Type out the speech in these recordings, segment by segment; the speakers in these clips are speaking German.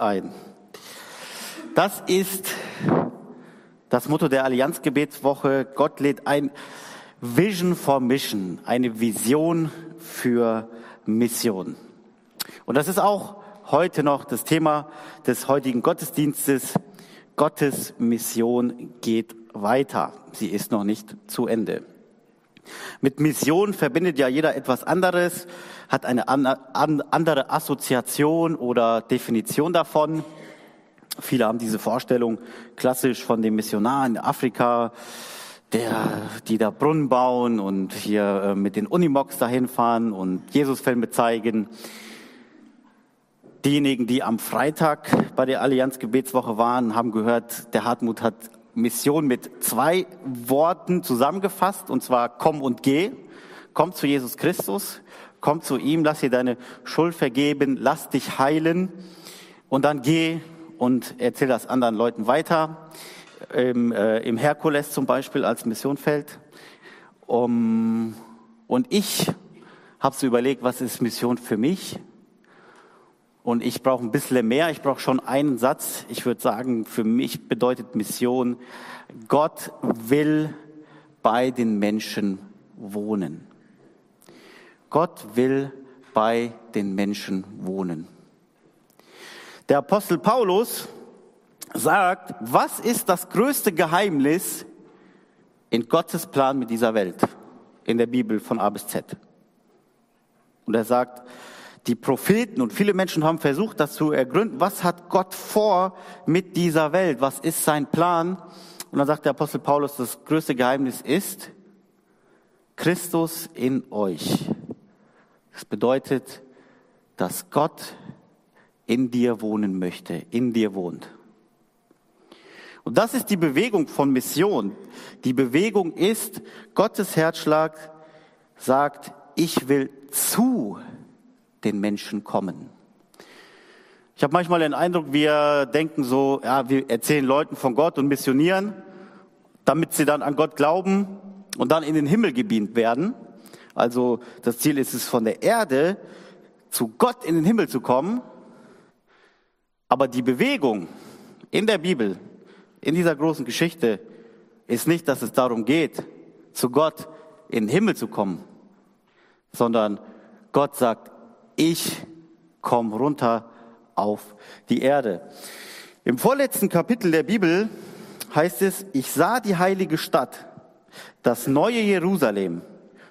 ein. Das ist das Motto der Allianzgebetswoche. Gott lädt ein Vision for Mission, eine Vision für Mission. Und das ist auch heute noch das Thema des heutigen Gottesdienstes. Gottes Mission geht weiter. Sie ist noch nicht zu Ende. Mit Mission verbindet ja jeder etwas anderes, hat eine andere Assoziation oder Definition davon. Viele haben diese Vorstellung klassisch von dem Missionar in Afrika, der, die da Brunnen bauen und hier äh, mit den Unimogs dahin fahren und Jesusfilme zeigen. Diejenigen, die am Freitag bei der Allianz Gebetswoche waren, haben gehört, der Hartmut hat Mission mit zwei Worten zusammengefasst, und zwar komm und geh. Komm zu Jesus Christus, komm zu ihm, lass dir deine Schuld vergeben, lass dich heilen und dann geh und erzähl das anderen Leuten weiter. Im, äh, im Herkules zum Beispiel als Missionfeld. Um, und ich habe so überlegt, was ist Mission für mich? Und ich brauche ein bisschen mehr. Ich brauche schon einen Satz. Ich würde sagen, für mich bedeutet Mission, Gott will bei den Menschen wohnen. Gott will bei den Menschen wohnen. Der Apostel Paulus sagt, was ist das größte Geheimnis in Gottes Plan mit dieser Welt? In der Bibel von A bis Z. Und er sagt, die Propheten und viele Menschen haben versucht, das zu ergründen. Was hat Gott vor mit dieser Welt? Was ist sein Plan? Und dann sagt der Apostel Paulus, das größte Geheimnis ist Christus in euch. Das bedeutet, dass Gott in dir wohnen möchte, in dir wohnt. Und das ist die Bewegung von Mission. Die Bewegung ist, Gottes Herzschlag sagt, ich will zu den Menschen kommen. Ich habe manchmal den Eindruck, wir denken so, ja, wir erzählen Leuten von Gott und missionieren, damit sie dann an Gott glauben und dann in den Himmel gebeamt werden. Also das Ziel ist es, von der Erde zu Gott in den Himmel zu kommen. Aber die Bewegung in der Bibel, in dieser großen Geschichte, ist nicht, dass es darum geht, zu Gott in den Himmel zu kommen, sondern Gott sagt, ich komme runter auf die Erde. Im vorletzten Kapitel der Bibel heißt es, ich sah die heilige Stadt, das neue Jerusalem,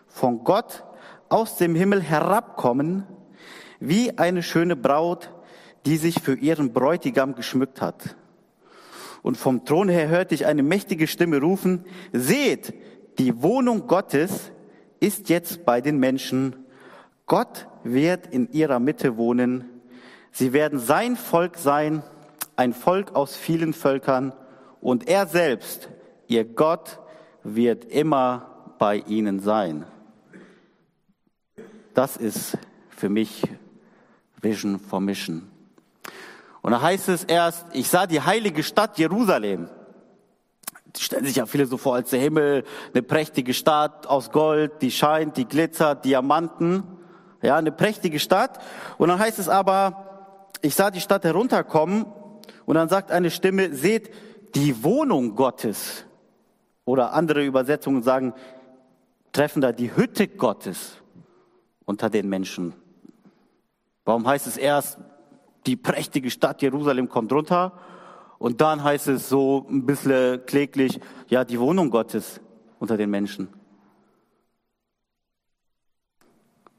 von Gott aus dem Himmel herabkommen, wie eine schöne Braut, die sich für ihren Bräutigam geschmückt hat. Und vom Thron her hörte ich eine mächtige Stimme rufen, seht, die Wohnung Gottes ist jetzt bei den Menschen. Gott wird in ihrer Mitte wohnen. Sie werden sein Volk sein, ein Volk aus vielen Völkern, und er selbst, ihr Gott, wird immer bei ihnen sein. Das ist für mich Vision for Mission. Und da heißt es erst, ich sah die heilige Stadt Jerusalem. Die stellen sich ja viele so vor als der Himmel, eine prächtige Stadt aus Gold, die scheint, die glitzert, Diamanten. Ja, eine prächtige Stadt. Und dann heißt es aber, ich sah die Stadt herunterkommen und dann sagt eine Stimme, seht die Wohnung Gottes. Oder andere Übersetzungen sagen, treffen da die Hütte Gottes unter den Menschen. Warum heißt es erst, die prächtige Stadt Jerusalem kommt runter und dann heißt es so ein bisschen kläglich, ja, die Wohnung Gottes unter den Menschen.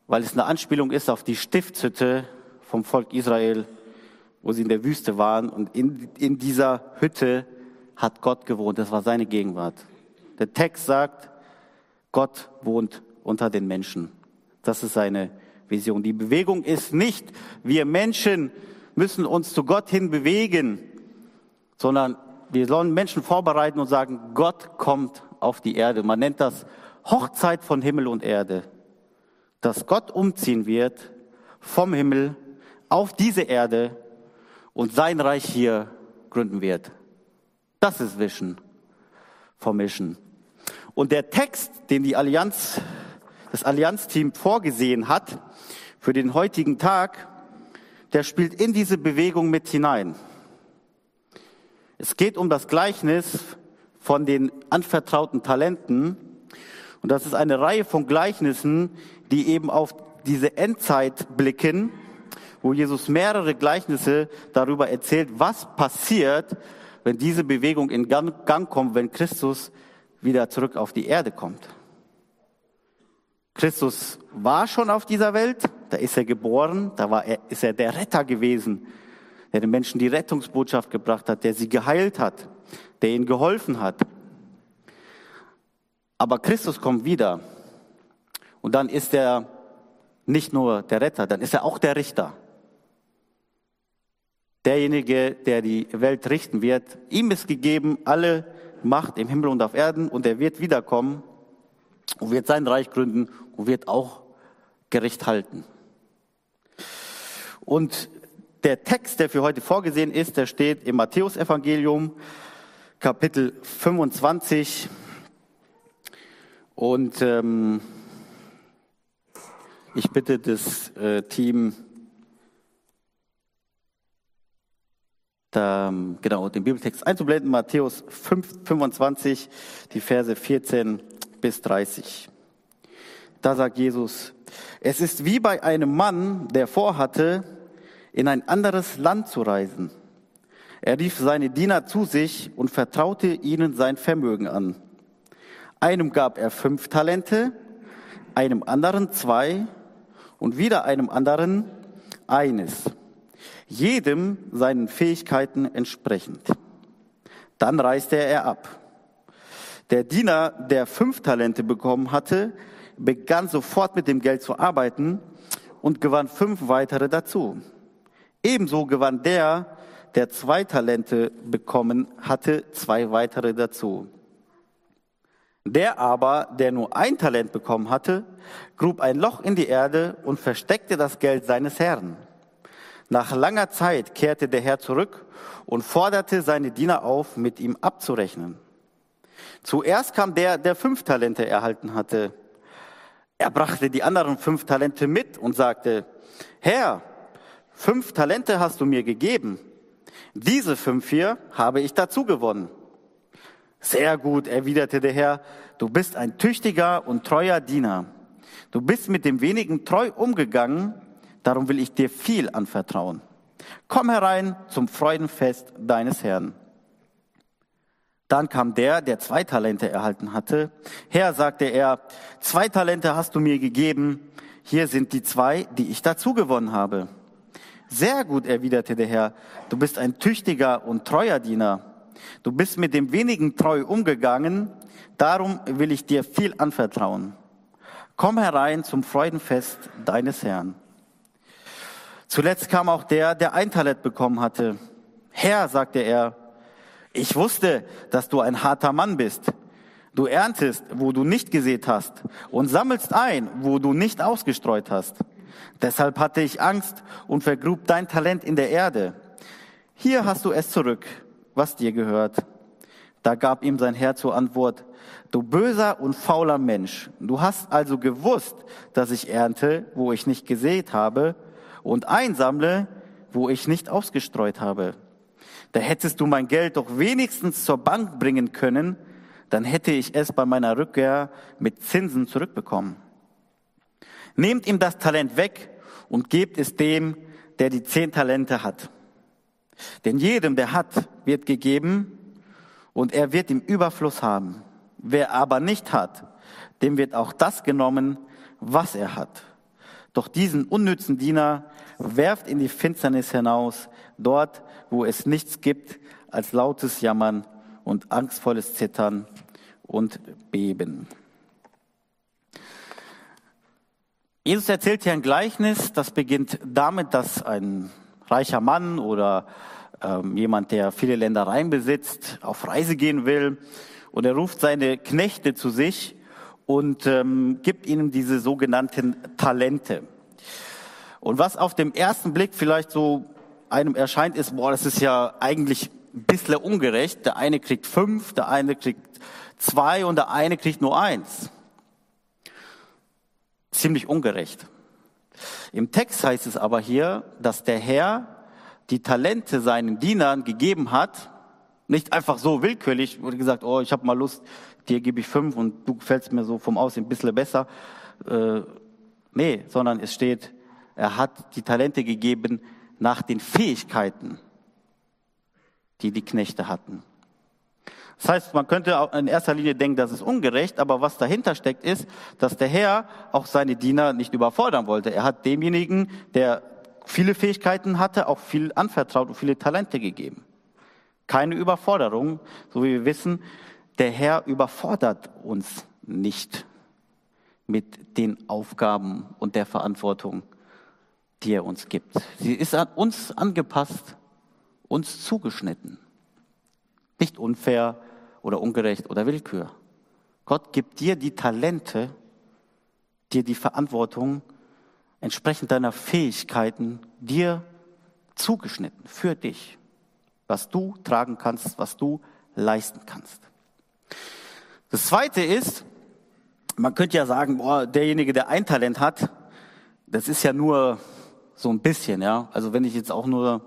Weil es eine Anspielung ist auf die Stiftshütte vom Volk Israel, wo sie in der Wüste waren. Und in, in dieser Hütte hat Gott gewohnt. Das war seine Gegenwart. Der Text sagt, Gott wohnt unter den Menschen. Das ist seine Vision. Die Bewegung ist nicht, wir Menschen müssen uns zu Gott hin bewegen, sondern wir sollen Menschen vorbereiten und sagen, Gott kommt auf die Erde. Man nennt das Hochzeit von Himmel und Erde dass Gott umziehen wird vom Himmel auf diese Erde und sein Reich hier gründen wird. Das ist Vision vom Mission. Und der Text, den die Allianz, das Allianzteam vorgesehen hat für den heutigen Tag, der spielt in diese Bewegung mit hinein. Es geht um das Gleichnis von den anvertrauten Talenten. Und das ist eine Reihe von Gleichnissen, die eben auf diese Endzeit blicken, wo Jesus mehrere Gleichnisse darüber erzählt, was passiert, wenn diese Bewegung in Gang kommt, wenn Christus wieder zurück auf die Erde kommt. Christus war schon auf dieser Welt, da ist er geboren, da war er, ist er der Retter gewesen, der den Menschen die Rettungsbotschaft gebracht hat, der sie geheilt hat, der ihnen geholfen hat. Aber Christus kommt wieder und dann ist er nicht nur der Retter, dann ist er auch der Richter. Derjenige, der die Welt richten wird. Ihm ist gegeben alle Macht im Himmel und auf Erden und er wird wiederkommen und wird sein Reich gründen und wird auch Gericht halten. Und der Text, der für heute vorgesehen ist, der steht im Matthäusevangelium, Kapitel 25. Und ähm, ich bitte das äh, Team, da, genau, den Bibeltext einzublenden, Matthäus 5, 25, die Verse 14 bis 30. Da sagt Jesus, es ist wie bei einem Mann, der vorhatte, in ein anderes Land zu reisen. Er rief seine Diener zu sich und vertraute ihnen sein Vermögen an. Einem gab er fünf Talente, einem anderen zwei und wieder einem anderen eines. Jedem seinen Fähigkeiten entsprechend. Dann reiste er ab. Der Diener, der fünf Talente bekommen hatte, begann sofort mit dem Geld zu arbeiten und gewann fünf weitere dazu. Ebenso gewann der, der zwei Talente bekommen hatte, zwei weitere dazu. Der aber, der nur ein Talent bekommen hatte, grub ein Loch in die Erde und versteckte das Geld seines Herrn. Nach langer Zeit kehrte der Herr zurück und forderte seine Diener auf, mit ihm abzurechnen. Zuerst kam der, der fünf Talente erhalten hatte. Er brachte die anderen fünf Talente mit und sagte, Herr, fünf Talente hast du mir gegeben. Diese fünf hier habe ich dazu gewonnen. Sehr gut, erwiderte der Herr, du bist ein tüchtiger und treuer Diener. Du bist mit dem wenigen treu umgegangen, darum will ich dir viel anvertrauen. Komm herein zum Freudenfest deines Herrn. Dann kam der, der zwei Talente erhalten hatte. Herr, sagte er, zwei Talente hast du mir gegeben. Hier sind die zwei, die ich dazu gewonnen habe. Sehr gut, erwiderte der Herr. Du bist ein tüchtiger und treuer Diener. Du bist mit dem wenigen treu umgegangen. Darum will ich dir viel anvertrauen. Komm herein zum Freudenfest deines Herrn. Zuletzt kam auch der, der ein Talent bekommen hatte. Herr, sagte er, ich wusste, dass du ein harter Mann bist. Du erntest, wo du nicht gesät hast und sammelst ein, wo du nicht ausgestreut hast. Deshalb hatte ich Angst und vergrub dein Talent in der Erde. Hier hast du es zurück, was dir gehört. Da gab ihm sein Herr zur Antwort, du böser und fauler Mensch, du hast also gewusst, dass ich ernte, wo ich nicht gesät habe, und einsammle, wo ich nicht ausgestreut habe. Da hättest du mein Geld doch wenigstens zur Bank bringen können, dann hätte ich es bei meiner Rückkehr mit Zinsen zurückbekommen. Nehmt ihm das Talent weg und gebt es dem, der die zehn Talente hat. Denn jedem, der hat, wird gegeben und er wird im Überfluss haben. Wer aber nicht hat, dem wird auch das genommen, was er hat. Doch diesen unnützen Diener werft in die Finsternis hinaus, dort, wo es nichts gibt als lautes Jammern und angstvolles Zittern und Beben. Jesus erzählt hier ein Gleichnis, das beginnt damit, dass ein reicher Mann oder ähm, jemand, der viele Ländereien besitzt, auf Reise gehen will und er ruft seine Knechte zu sich und ähm, gibt ihnen diese sogenannten Talente. Und was auf dem ersten Blick vielleicht so einem erscheint, ist, boah, das ist ja eigentlich ein bisschen ungerecht. Der eine kriegt fünf, der eine kriegt zwei und der eine kriegt nur eins. Ziemlich ungerecht. Im Text heißt es aber hier, dass der Herr die Talente seinen Dienern gegeben hat, nicht einfach so willkürlich, wurde gesagt, oh, ich habe mal Lust, dir gebe ich fünf und du gefällst mir so vom Aussehen ein bisschen besser. Äh, nee, sondern es steht, er hat die Talente gegeben nach den Fähigkeiten, die die Knechte hatten. Das heißt, man könnte in erster Linie denken, das ist ungerecht, aber was dahinter steckt, ist, dass der Herr auch seine Diener nicht überfordern wollte. Er hat demjenigen, der viele Fähigkeiten hatte, auch viel anvertraut und viele Talente gegeben. Keine Überforderung, so wie wir wissen, der Herr überfordert uns nicht mit den Aufgaben und der Verantwortung, die er uns gibt. Sie ist an uns angepasst, uns zugeschnitten. Nicht unfair oder ungerecht oder Willkür. Gott gibt dir die Talente, dir die Verantwortung, entsprechend deiner Fähigkeiten, dir zugeschnitten für dich, was du tragen kannst, was du leisten kannst. Das zweite ist, man könnte ja sagen, boah, derjenige, der ein Talent hat, das ist ja nur so ein bisschen, ja. Also wenn ich jetzt auch nur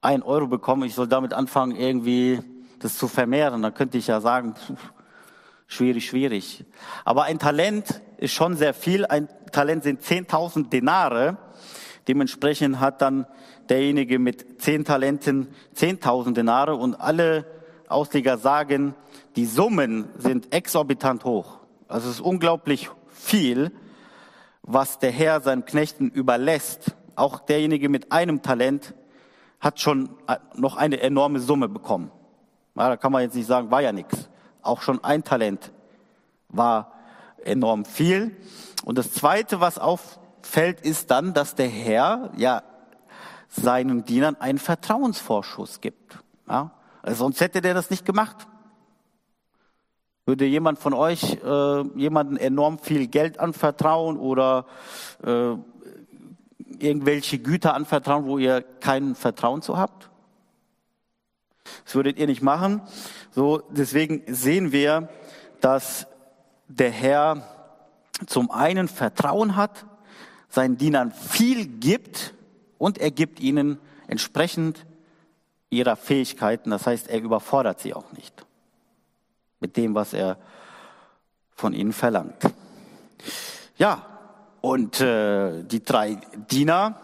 ein Euro bekomme, ich soll damit anfangen, irgendwie das zu vermehren, dann könnte ich ja sagen, pff, schwierig, schwierig. Aber ein Talent ist schon sehr viel. Ein Talent sind 10.000 Denare. Dementsprechend hat dann derjenige mit 10 Talenten 10.000 Denare und alle Ausleger sagen, die Summen sind exorbitant hoch. Also es ist unglaublich viel, was der Herr seinen Knechten überlässt. Auch derjenige mit einem Talent hat schon noch eine enorme Summe bekommen. Ja, da kann man jetzt nicht sagen, war ja nichts. Auch schon ein Talent war enorm viel. Und das Zweite, was auffällt, ist dann, dass der Herr ja seinen Dienern einen Vertrauensvorschuss gibt. Ja? Also sonst hätte der das nicht gemacht. Würde jemand von euch äh, jemanden enorm viel Geld anvertrauen oder äh, irgendwelche Güter anvertrauen, wo ihr kein Vertrauen zu habt? Das würdet ihr nicht machen. So, deswegen sehen wir, dass der Herr zum einen Vertrauen hat, seinen Dienern viel gibt und er gibt ihnen entsprechend ihrer Fähigkeiten. Das heißt, er überfordert sie auch nicht mit dem, was er von ihnen verlangt. Ja, und äh, die drei Diener,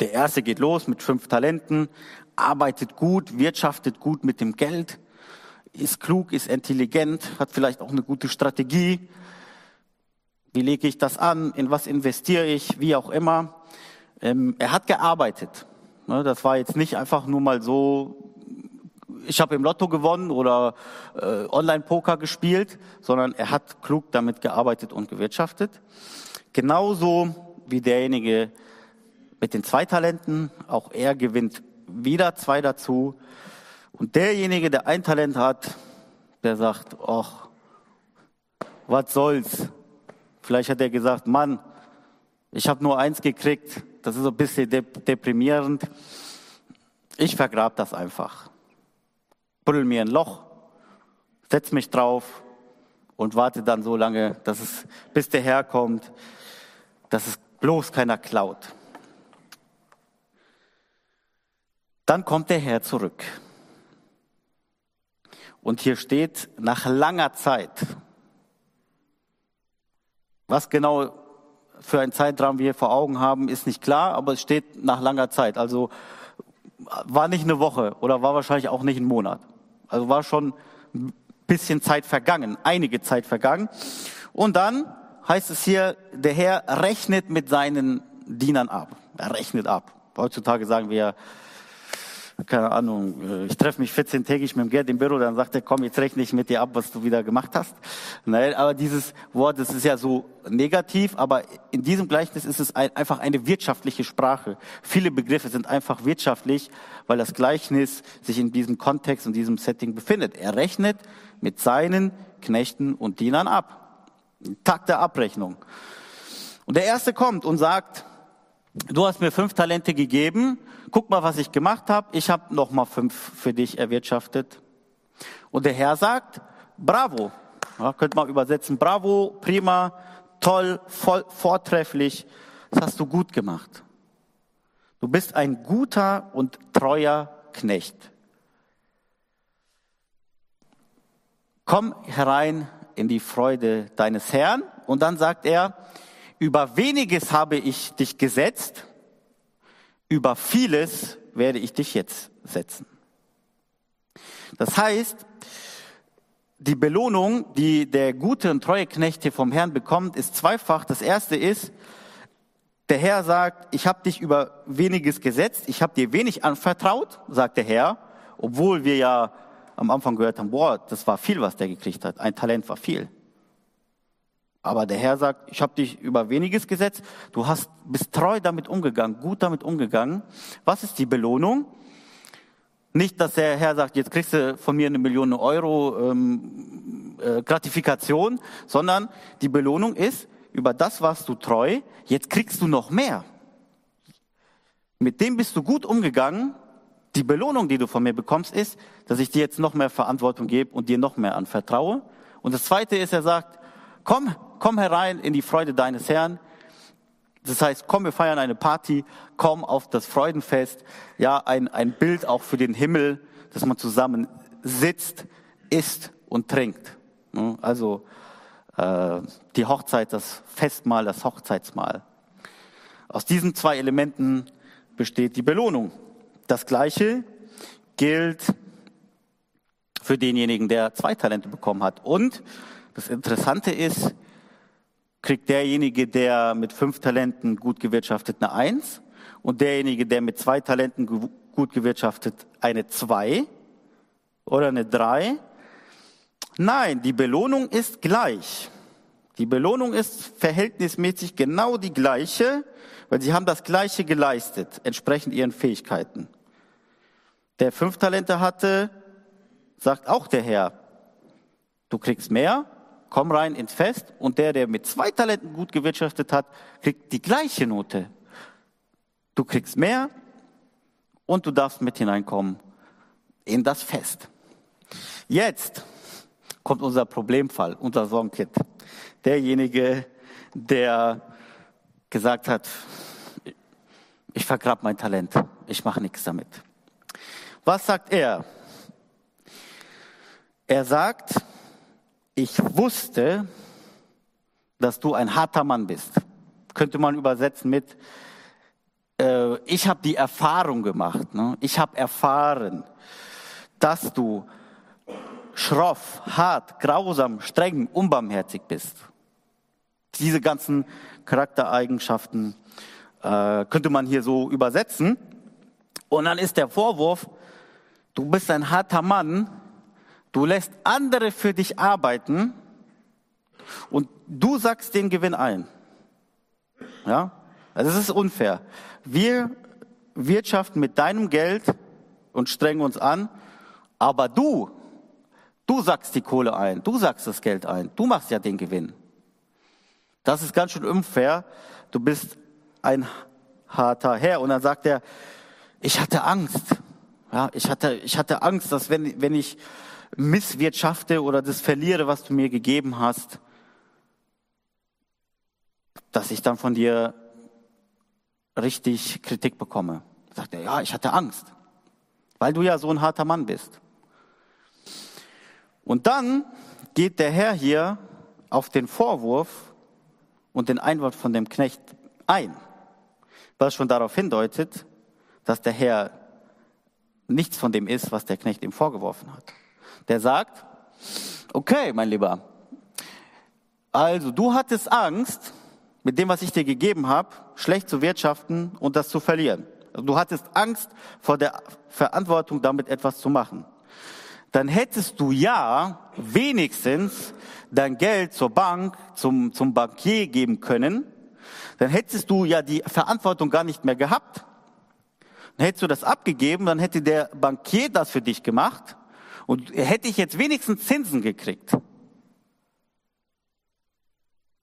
der erste geht los mit fünf Talenten, arbeitet gut, wirtschaftet gut mit dem Geld, ist klug, ist intelligent, hat vielleicht auch eine gute Strategie. Wie lege ich das an? In was investiere ich? Wie auch immer. Ähm, er hat gearbeitet. Ne, das war jetzt nicht einfach nur mal so, ich habe im Lotto gewonnen oder äh, Online-Poker gespielt, sondern er hat klug damit gearbeitet und gewirtschaftet. Genauso wie derjenige mit den zwei Talenten, auch er gewinnt wieder zwei dazu. Und derjenige, der ein Talent hat, der sagt, ach, was soll's? Vielleicht hat er gesagt, Mann, ich habe nur eins gekriegt, das ist ein bisschen deprimierend. Ich vergrab das einfach. Buddel mir ein Loch, setz mich drauf und warte dann so lange, dass es, bis der Herr kommt, dass es bloß keiner klaut. Dann kommt der Herr zurück. Und hier steht, nach langer Zeit. Was genau für ein Zeitraum wir vor Augen haben, ist nicht klar, aber es steht nach langer Zeit. Also war nicht eine Woche oder war wahrscheinlich auch nicht ein Monat. Also war schon ein bisschen Zeit vergangen, einige Zeit vergangen. Und dann heißt es hier, der Herr rechnet mit seinen Dienern ab. Er rechnet ab. Heutzutage sagen wir, keine Ahnung, äh, ich treffe mich 14-tägig mit dem Gerd im Büro, dann sagt er, komm, jetzt rechne ich mit dir ab, was du wieder gemacht hast. Nein, aber dieses Wort, das ist ja so negativ, aber in diesem Gleichnis ist es ein, einfach eine wirtschaftliche Sprache. Viele Begriffe sind einfach wirtschaftlich, weil das Gleichnis sich in diesem Kontext und diesem Setting befindet. Er rechnet mit seinen Knechten und Dienern ab. Tag der Abrechnung. Und der Erste kommt und sagt, du hast mir fünf Talente gegeben, guck mal, was ich gemacht habe, ich habe noch mal fünf für dich erwirtschaftet. Und der Herr sagt, bravo, ja, könnte man übersetzen, bravo, prima, toll, voll, vortrefflich, das hast du gut gemacht. Du bist ein guter und treuer Knecht. Komm herein in die Freude deines Herrn. Und dann sagt er, über weniges habe ich dich gesetzt, über vieles werde ich dich jetzt setzen. Das heißt, die Belohnung, die der gute und treue Knecht hier vom Herrn bekommt, ist zweifach. Das erste ist, der Herr sagt, ich habe dich über weniges gesetzt, ich habe dir wenig anvertraut, sagt der Herr, obwohl wir ja am Anfang gehört haben, boah, das war viel, was der gekriegt hat. Ein Talent war viel. Aber der Herr sagt, ich habe dich über weniges gesetzt, du hast, bist treu damit umgegangen, gut damit umgegangen. Was ist die Belohnung? Nicht, dass der Herr sagt, jetzt kriegst du von mir eine Million Euro ähm, äh, Gratifikation, sondern die Belohnung ist, über das warst du treu, jetzt kriegst du noch mehr. Mit dem bist du gut umgegangen. Die Belohnung, die du von mir bekommst, ist, dass ich dir jetzt noch mehr Verantwortung gebe und dir noch mehr anvertraue. Und das Zweite ist, er sagt, komm, komm herein in die Freude deines Herrn. Das heißt, komm, wir feiern eine Party, komm auf das Freudenfest. Ja, ein, ein Bild auch für den Himmel, dass man zusammen sitzt, isst und trinkt. Also äh, die Hochzeit, das Festmahl, das Hochzeitsmahl. Aus diesen zwei Elementen besteht die Belohnung. Das Gleiche gilt für denjenigen, der zwei Talente bekommen hat. Und das Interessante ist, kriegt derjenige, der mit fünf Talenten gut gewirtschaftet, eine Eins und derjenige, der mit zwei Talenten gut gewirtschaftet, eine Zwei oder eine Drei. Nein, die Belohnung ist gleich. Die Belohnung ist verhältnismäßig genau die gleiche, weil sie haben das Gleiche geleistet, entsprechend ihren Fähigkeiten. Der fünf Talente hatte, sagt auch der Herr, du kriegst mehr, komm rein ins Fest und der, der mit zwei Talenten gut gewirtschaftet hat, kriegt die gleiche Note. Du kriegst mehr und du darfst mit hineinkommen in das Fest. Jetzt kommt unser Problemfall, unser Songkit. Derjenige, der gesagt hat, ich vergrab mein Talent, ich mache nichts damit. Was sagt er? Er sagt, ich wusste, dass du ein harter Mann bist. Könnte man übersetzen mit, äh, ich habe die Erfahrung gemacht, ne? ich habe erfahren, dass du schroff, hart, grausam, streng, unbarmherzig bist. Diese ganzen Charaktereigenschaften äh, könnte man hier so übersetzen. Und dann ist der Vorwurf, du bist ein harter Mann, Du lässt andere für dich arbeiten und du sagst den Gewinn ein. Ja? Also es ist unfair. Wir wirtschaften mit deinem Geld und strengen uns an, aber du, du sagst die Kohle ein, du sagst das Geld ein, du machst ja den Gewinn. Das ist ganz schön unfair. Du bist ein harter Herr. Und dann sagt er, ich hatte Angst. Ja, ich hatte, ich hatte Angst, dass wenn, wenn ich misswirtschafte oder das verliere, was du mir gegeben hast, dass ich dann von dir richtig Kritik bekomme. Sagt er, ja, ich hatte Angst, weil du ja so ein harter Mann bist. Und dann geht der Herr hier auf den Vorwurf und den Einwand von dem Knecht ein, was schon darauf hindeutet, dass der Herr nichts von dem ist, was der Knecht ihm vorgeworfen hat der sagt, okay, mein Lieber, also du hattest Angst, mit dem, was ich dir gegeben habe, schlecht zu wirtschaften und das zu verlieren. Also du hattest Angst vor der Verantwortung, damit etwas zu machen. Dann hättest du ja wenigstens dein Geld zur Bank, zum, zum Bankier geben können. Dann hättest du ja die Verantwortung gar nicht mehr gehabt. Dann hättest du das abgegeben, dann hätte der Bankier das für dich gemacht und hätte ich jetzt wenigstens Zinsen gekriegt.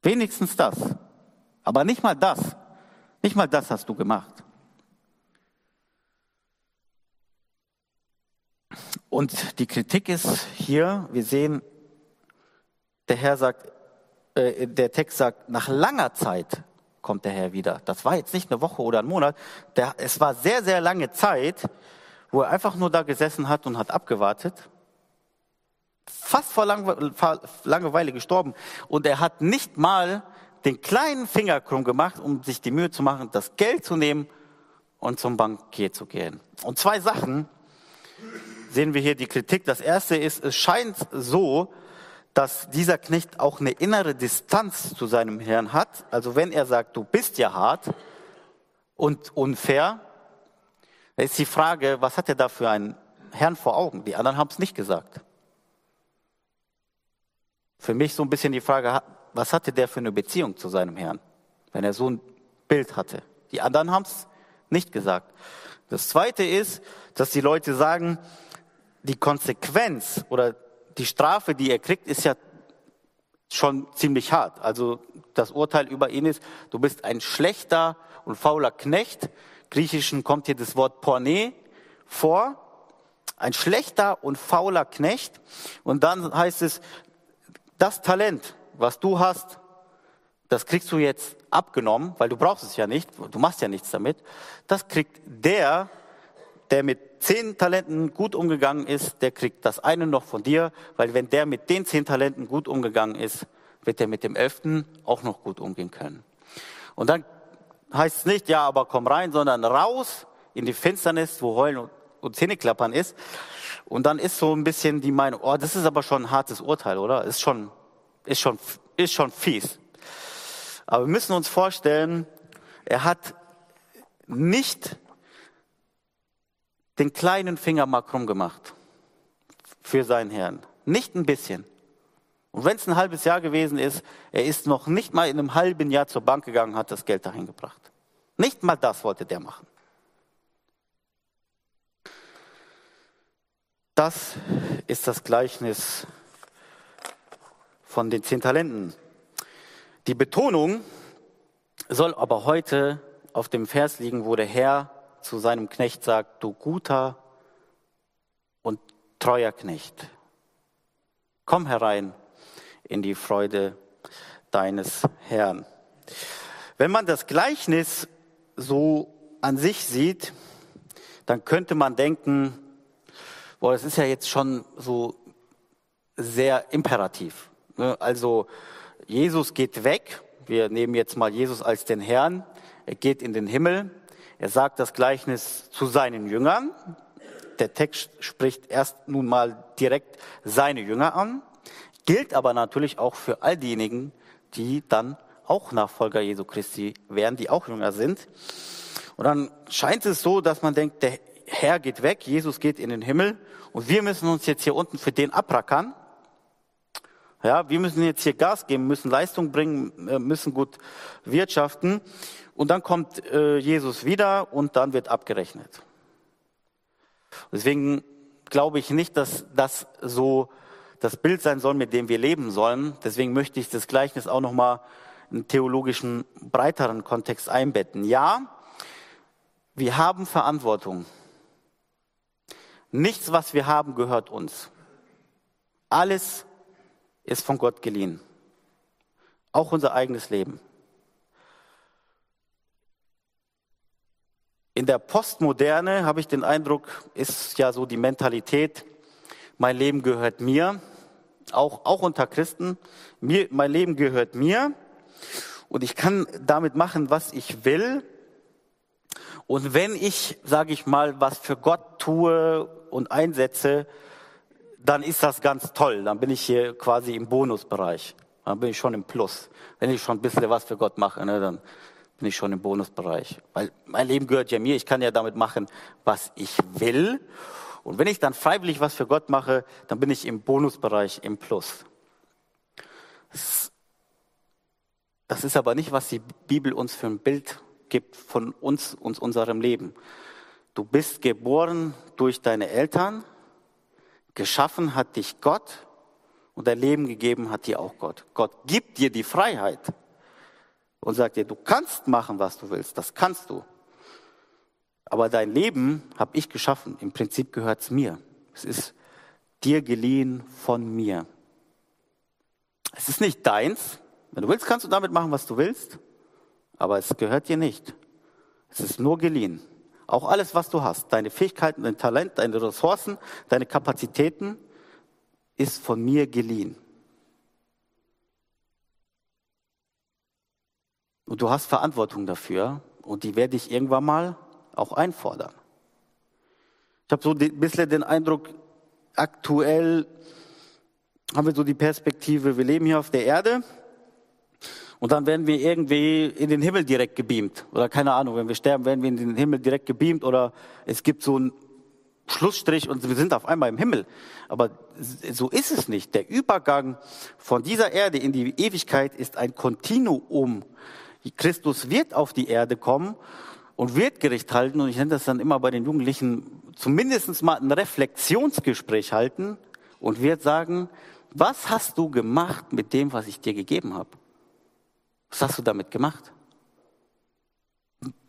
Wenigstens das. Aber nicht mal das. Nicht mal das hast du gemacht. Und die Kritik ist hier, wir sehen, der Herr sagt, äh, der Text sagt, nach langer Zeit kommt der Herr wieder. Das war jetzt nicht eine Woche oder ein Monat. Der, es war sehr, sehr lange Zeit, wo er einfach nur da gesessen hat und hat abgewartet. Fast vor Langeweile gestorben. Und er hat nicht mal den kleinen Finger krumm gemacht, um sich die Mühe zu machen, das Geld zu nehmen und zum Bankier zu gehen. Und zwei Sachen sehen wir hier die Kritik. Das erste ist, es scheint so, dass dieser Knecht auch eine innere Distanz zu seinem Herrn hat. Also wenn er sagt, du bist ja hart und unfair, da ist die Frage, was hat er da für einen Herrn vor Augen? Die anderen haben es nicht gesagt. Für mich so ein bisschen die Frage, was hatte der für eine Beziehung zu seinem Herrn, wenn er so ein Bild hatte? Die anderen haben es nicht gesagt. Das Zweite ist, dass die Leute sagen, die Konsequenz oder die Strafe, die er kriegt, ist ja schon ziemlich hart. Also das Urteil über ihn ist, du bist ein schlechter und fauler Knecht. Griechischen kommt hier das Wort Porne vor. Ein schlechter und fauler Knecht. Und dann heißt es, das Talent, was du hast, das kriegst du jetzt abgenommen, weil du brauchst es ja nicht, du machst ja nichts damit. Das kriegt der, der mit zehn Talenten gut umgegangen ist, der kriegt das eine noch von dir, weil wenn der mit den zehn Talenten gut umgegangen ist, wird er mit dem elften auch noch gut umgehen können. Und dann heißt es nicht, ja, aber komm rein, sondern raus in die Finsternis, wo Heulen und Zähneklappern ist. Und dann ist so ein bisschen die Meinung, oh, das ist aber schon ein hartes Urteil, oder? Ist schon, ist schon, ist schon fies. Aber wir müssen uns vorstellen, er hat nicht den kleinen Finger mal krumm gemacht für seinen Herrn. Nicht ein bisschen. Und wenn es ein halbes Jahr gewesen ist, er ist noch nicht mal in einem halben Jahr zur Bank gegangen, hat das Geld dahin gebracht. Nicht mal das wollte der machen. Das ist das Gleichnis von den zehn Talenten. Die Betonung soll aber heute auf dem Vers liegen, wo der Herr zu seinem Knecht sagt, du guter und treuer Knecht, komm herein in die Freude deines Herrn. Wenn man das Gleichnis so an sich sieht, dann könnte man denken, boah, das ist ja jetzt schon so sehr imperativ. Ne? Also Jesus geht weg, wir nehmen jetzt mal Jesus als den Herrn, er geht in den Himmel, er sagt das Gleichnis zu seinen Jüngern. Der Text spricht erst nun mal direkt seine Jünger an, gilt aber natürlich auch für all diejenigen, die dann auch Nachfolger Jesu Christi wären, die auch Jünger sind. Und dann scheint es so, dass man denkt, der Herr geht weg, Jesus geht in den Himmel und wir müssen uns jetzt hier unten für den abrackern. Ja, wir müssen jetzt hier Gas geben, müssen Leistung bringen, äh, müssen gut wirtschaften. Und dann kommt äh, Jesus wieder und dann wird abgerechnet. Deswegen glaube ich nicht, dass das so das Bild sein soll, mit dem wir leben sollen. Deswegen möchte ich das Gleichnis auch noch mal in theologischen breiteren Kontext einbetten. Ja, wir haben Verantwortung. Nichts, was wir haben, gehört uns. Alles ist von Gott geliehen. Auch unser eigenes Leben. In der Postmoderne habe ich den Eindruck, ist ja so die Mentalität, mein Leben gehört mir, auch, auch unter Christen, mir, mein Leben gehört mir und ich kann damit machen, was ich will. Und wenn ich, sage ich mal, was für Gott tue und einsetze, dann ist das ganz toll. Dann bin ich hier quasi im Bonusbereich. Dann bin ich schon im Plus. Wenn ich schon ein bisschen was für Gott mache, ne, dann bin ich schon im Bonusbereich. Weil mein Leben gehört ja mir, ich kann ja damit machen, was ich will. Und wenn ich dann freiwillig was für Gott mache, dann bin ich im Bonusbereich, im Plus. Das ist aber nicht, was die Bibel uns für ein Bild gibt von uns und unserem Leben. Du bist geboren durch deine Eltern, geschaffen hat dich Gott und dein Leben gegeben hat dir auch Gott. Gott gibt dir die Freiheit und sagt dir, du kannst machen, was du willst, das kannst du. Aber dein Leben habe ich geschaffen. Im Prinzip gehört es mir. Es ist dir geliehen von mir. Es ist nicht deins, Wenn du willst, kannst du damit machen, was du willst, aber es gehört dir nicht. Es ist nur geliehen. Auch alles, was du hast, deine Fähigkeiten, dein Talent, deine Ressourcen, deine Kapazitäten, ist von mir geliehen. Und du hast Verantwortung dafür und die werde ich irgendwann mal auch einfordern. Ich habe so ein bisschen den Eindruck, aktuell haben wir so die Perspektive, wir leben hier auf der Erde und dann werden wir irgendwie in den Himmel direkt gebeamt. Oder keine Ahnung, wenn wir sterben, werden wir in den Himmel direkt gebeamt oder es gibt so einen Schlussstrich und wir sind auf einmal im Himmel. Aber so ist es nicht. Der Übergang von dieser Erde in die Ewigkeit ist ein Kontinuum. Christus wird auf die Erde kommen und wird Gericht halten. Und ich nenne das dann immer bei den Jugendlichen zumindest mal ein Reflexionsgespräch halten und wird sagen, was hast du gemacht mit dem, was ich dir gegeben habe? Was hast du damit gemacht?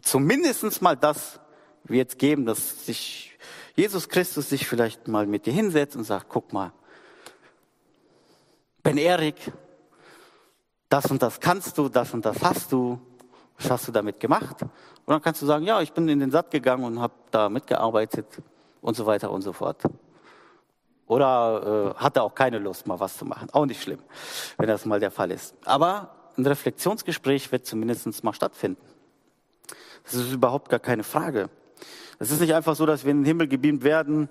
Zumindest mal das wird es geben, dass sich Jesus Christus sich vielleicht mal mit dir hinsetzt und sagt, guck mal, Ben Erik, das und das kannst du, das und das hast du, was hast du damit gemacht? Und dann kannst du sagen, ja, ich bin in den Satt gegangen und habe da mitgearbeitet und so weiter und so fort. Oder äh, hatte auch keine Lust, mal was zu machen. Auch nicht schlimm, wenn das mal der Fall ist. Aber ein Reflexionsgespräch wird zumindest mal stattfinden. Das ist überhaupt gar keine Frage. Es ist nicht einfach so, dass wir in den Himmel gebeamt werden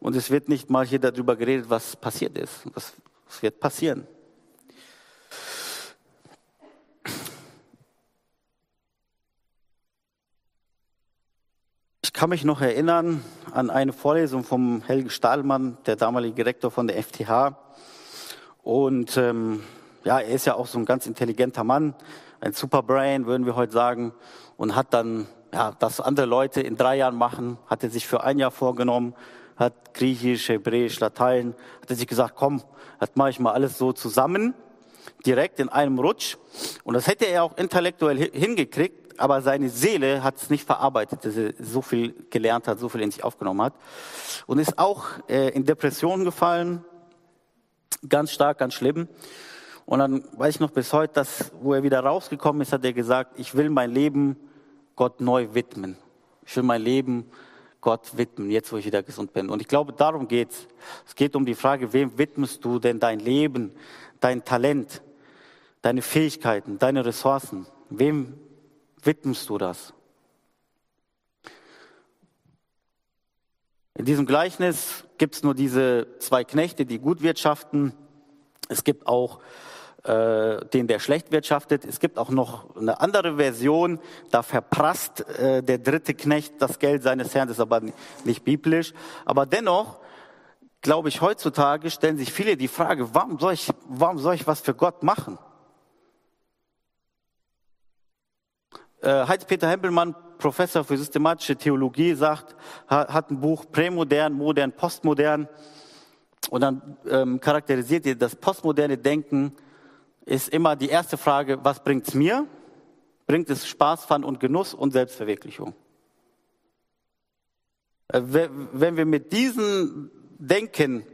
und es wird nicht mal hier darüber geredet, was passiert ist. Was, was wird passieren? Kann mich noch erinnern an eine Vorlesung vom Helge Stahlmann, der damalige Direktor von der FTH. Und ähm, ja, er ist ja auch so ein ganz intelligenter Mann, ein Superbrain, würden wir heute sagen, und hat dann, ja, das andere Leute in drei Jahren machen, hat er sich für ein Jahr vorgenommen, hat Griechisch, Hebräisch, Latein, hat er sich gesagt, komm, das mache ich mal alles so zusammen, direkt in einem Rutsch. Und das hätte er auch intellektuell hingekriegt, aber seine Seele hat es nicht verarbeitet, dass er so viel gelernt hat, so viel in sich aufgenommen hat. Und ist auch äh, in Depressionen gefallen, ganz stark, ganz schlimm. Und dann weiß ich noch bis heute, dass, wo er wieder rausgekommen ist, hat er gesagt, ich will mein Leben Gott neu widmen. Ich will mein Leben Gott widmen, jetzt wo ich wieder gesund bin. Und ich glaube, darum geht's. Es geht um die Frage, wem widmest du denn dein Leben, dein Talent, deine Fähigkeiten, deine Ressourcen? Wem widmest du das? In diesem Gleichnis gibt es nur diese zwei Knechte, die gut wirtschaften. Es gibt auch äh, den der schlecht wirtschaftet. Es gibt auch noch eine andere Version, da verprasst äh, der dritte Knecht das Geld seines Herrn, das ist aber nicht biblisch. Aber dennoch, glaube ich, heutzutage stellen sich viele die Frage, warum soll ich, warum soll ich was für Gott machen? Heinz-Peter Hempelmann, Professor für systematische Theologie, sagt, hat ein Buch Prämodern, Modern, Postmodern. Und dann ähm, charakterisiert er das postmoderne Denken ist immer die erste Frage, was bringt es mir? Bringt es Spaß, Fun und Genuss und Selbstverwirklichung? Äh, wenn wir mit diesem Denken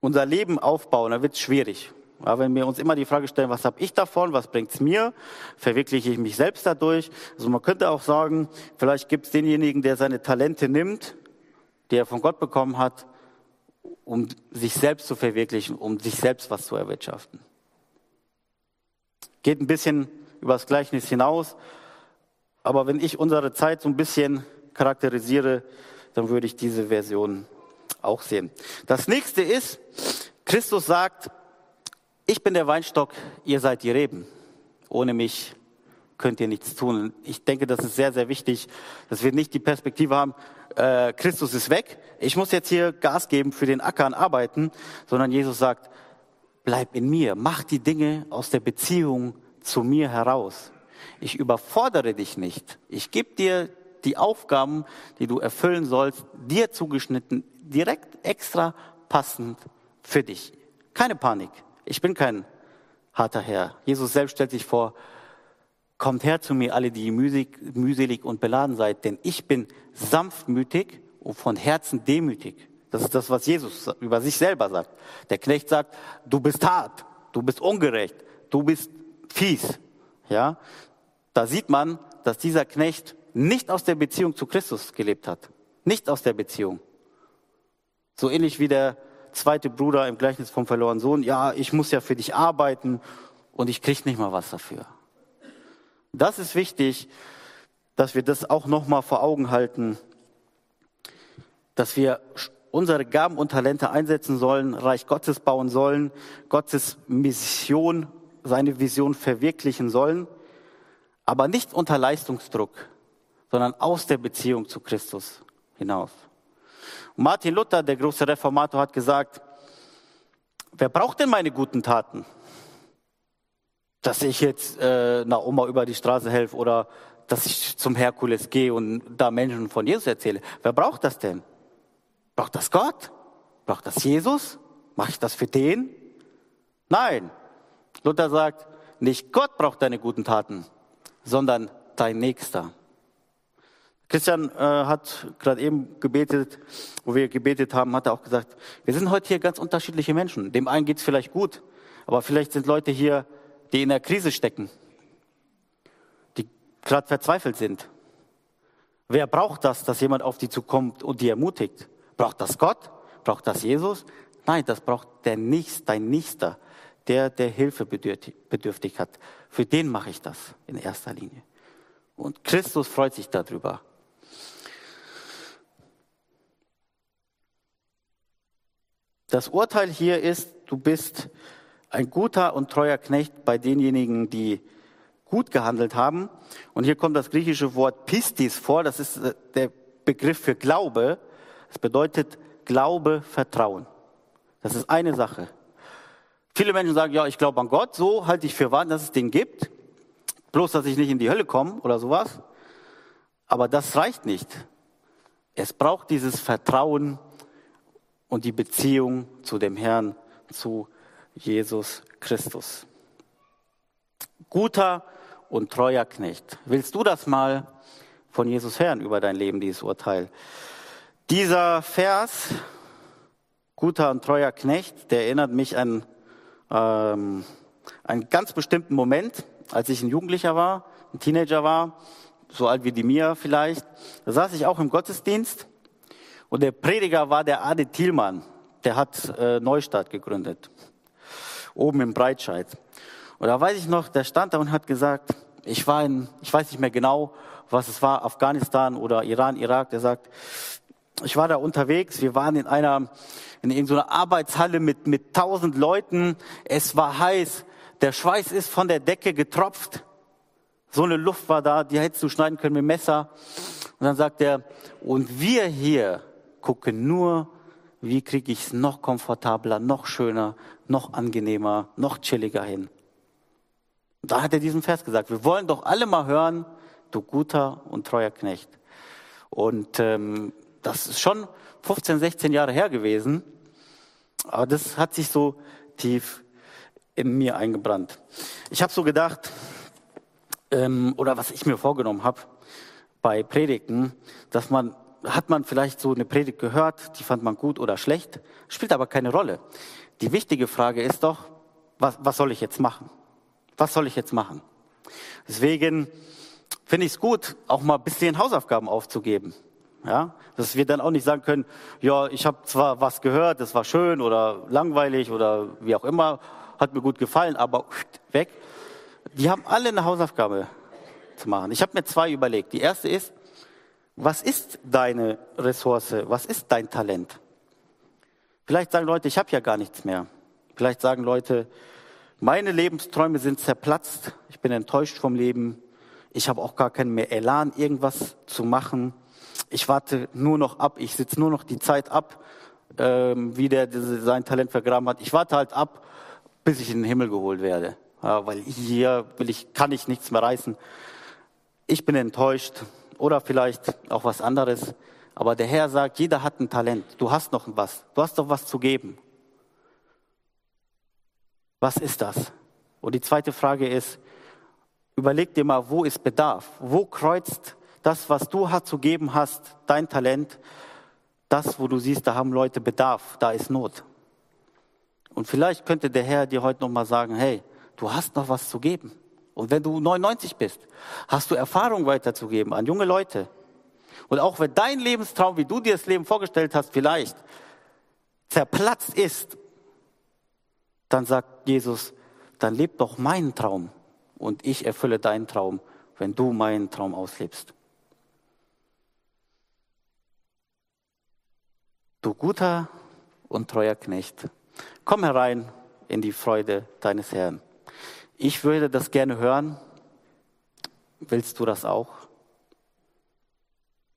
unser Leben aufbauen, dann wird es schwierig. Ja, wenn wir uns immer die Frage stellen, was habe ich davon, was bringt es mir, verwirkliche ich mich selbst dadurch. Also man könnte auch sagen, vielleicht gibt es denjenigen, der seine Talente nimmt, die er von Gott bekommen hat, um sich selbst zu verwirklichen, um sich selbst was zu erwirtschaften. Geht ein bisschen über das Gleichnis hinaus. Aber wenn ich unsere Zeit so ein bisschen charakterisiere, dann würde ich diese Version auch sehen. Das nächste ist, Christus sagt, ich bin der Weinstock, ihr seid die Reben. Ohne mich könnt ihr nichts tun. Ich denke, das ist sehr, sehr wichtig, dass wir nicht die Perspektive haben, äh, Christus ist weg, ich muss jetzt hier Gas geben für den Ackern arbeiten, sondern Jesus sagt, bleib in mir, mach die Dinge aus der Beziehung zu mir heraus. Ich überfordere dich nicht. Ich gebe dir die Aufgaben, die du erfüllen sollst, dir zugeschnitten, direkt extra passend für dich. Keine Panik. Ich bin kein harter Herr. Jesus selbst stellt sich vor, kommt her zu mir, alle, die mühselig und beladen seid, denn ich bin sanftmütig und von Herzen demütig. Das ist das, was Jesus über sich selber sagt. Der Knecht sagt, du bist hart, du bist ungerecht, du bist fies. Ja, da sieht man, dass dieser Knecht nicht aus der Beziehung zu Christus gelebt hat. Nicht aus der Beziehung. So ähnlich wie der zweite Bruder im Gleichnis vom verlorenen Sohn. Ja, ich muss ja für dich arbeiten und ich krieg nicht mal was dafür. Das ist wichtig, dass wir das auch nochmal vor Augen halten, dass wir unsere Gaben und Talente einsetzen sollen, Reich Gottes bauen sollen, Gottes Mission, seine Vision verwirklichen sollen, aber nicht unter Leistungsdruck, sondern aus der Beziehung zu Christus hinaus. Und Martin Luther, der große Reformator, hat gesagt, wer braucht denn meine guten Taten? Dass ich jetzt äh, einer Oma über die Straße helfe oder dass ich zum Herkules gehe und da Menschen von Jesus erzähle. Wer braucht das denn? Braucht das Gott? Braucht das Jesus? Mache ich das für den? Nein. Luther sagt, nicht Gott braucht deine guten Taten, sondern dein Nächster. Christian äh, hat gerade eben gebetet, wo wir gebetet haben, hat er auch gesagt, wir sind heute hier ganz unterschiedliche Menschen. Dem einen geht es vielleicht gut, aber vielleicht sind Leute hier, die in der Krise stecken, die gerade verzweifelt sind. Wer braucht das, dass jemand auf die zukommt und die ermutigt? Braucht das Gott? Braucht das Jesus? Nein, das braucht der Nächste, dein Nächster, der, der Hilfe bedürftig hat. Für den mache ich das in erster Linie. Und Christus freut sich darüber. Das Urteil hier ist, du bist ein guter und treuer Knecht bei denjenigen, die gut gehandelt haben. Und hier kommt das griechische Wort Pistis vor. Das ist äh, der Begriff für Glaube. Es bedeutet Glaube, Vertrauen. Das ist eine Sache. Viele Menschen sagen, ja, ich glaube an Gott, so halte ich für wahr, dass es den gibt. Bloß, dass ich nicht in die Hölle komme oder sowas. Aber das reicht nicht. Es braucht dieses Vertrauen und die Beziehung zu dem Herrn, zu Jesus Christus. Guter und treuer Knecht. Willst du das mal von Jesus hören über dein Leben, dieses Urteil? Dieser Vers, guter und treuer Knecht, der erinnert mich an ähm, einen ganz bestimmten Moment, als ich ein Jugendlicher war, ein Teenager war, so alt wie die Mia vielleicht. Da saß ich auch im Gottesdienst und der Prediger war der Ade Thielmann. Der hat äh, Neustadt gegründet. Oben im Breitscheid. Und da weiß ich noch, der stand da und hat gesagt, ich war in, ich weiß nicht mehr genau, was es war, Afghanistan oder Iran, Irak. Der sagt, ich war da unterwegs. Wir waren in einer, in irgendeiner Arbeitshalle mit, mit tausend Leuten. Es war heiß. Der Schweiß ist von der Decke getropft. So eine Luft war da, die hättest du schneiden können mit Messer. Und dann sagt er, und wir hier, gucke nur, wie kriege ich es noch komfortabler, noch schöner, noch angenehmer, noch chilliger hin. Und da hat er diesen Vers gesagt, wir wollen doch alle mal hören, du guter und treuer Knecht. Und ähm, das ist schon 15, 16 Jahre her gewesen, aber das hat sich so tief in mir eingebrannt. Ich habe so gedacht, ähm, oder was ich mir vorgenommen habe bei Predigten, dass man hat man vielleicht so eine Predigt gehört, die fand man gut oder schlecht, spielt aber keine Rolle. Die wichtige Frage ist doch, was, was soll ich jetzt machen? Was soll ich jetzt machen? Deswegen finde ich es gut, auch mal ein bisschen Hausaufgaben aufzugeben. Ja, dass wir dann auch nicht sagen können, ja, ich habe zwar was gehört, das war schön oder langweilig oder wie auch immer, hat mir gut gefallen, aber weg. Die haben alle eine Hausaufgabe zu machen. Ich habe mir zwei überlegt. Die erste ist, was ist deine Ressource? Was ist dein Talent? Vielleicht sagen Leute, ich habe ja gar nichts mehr. Vielleicht sagen Leute, meine Lebensträume sind zerplatzt. Ich bin enttäuscht vom Leben. Ich habe auch gar keinen mehr Elan, irgendwas zu machen. Ich warte nur noch ab. Ich sitze nur noch die Zeit ab, ähm, wie der sein Talent vergraben hat. Ich warte halt ab, bis ich in den Himmel geholt werde. Ja, weil hier will ich, kann ich nichts mehr reißen. Ich bin enttäuscht oder vielleicht auch was anderes. Aber der Herr sagt, jeder hat ein Talent. Du hast noch was. Du hast doch was zu geben. Was ist das? Und die zweite Frage ist, überleg dir mal, wo ist Bedarf? Wo kreuzt das, was du zu geben hast, dein Talent, das, wo du siehst, da haben Leute Bedarf, da ist Not. Und vielleicht könnte der Herr dir heute nochmal sagen, hey, du hast noch was zu geben. Und wenn du 99 bist, hast du Erfahrung weiterzugeben an junge Leute. Und auch wenn dein Lebenstraum, wie du dir das Leben vorgestellt hast, vielleicht zerplatzt ist, dann sagt Jesus, dann leb doch meinen Traum und ich erfülle deinen Traum, wenn du meinen Traum auslebst. Du guter und treuer Knecht, komm herein in die Freude deines Herrn. Ich würde das gerne hören. Willst du das auch?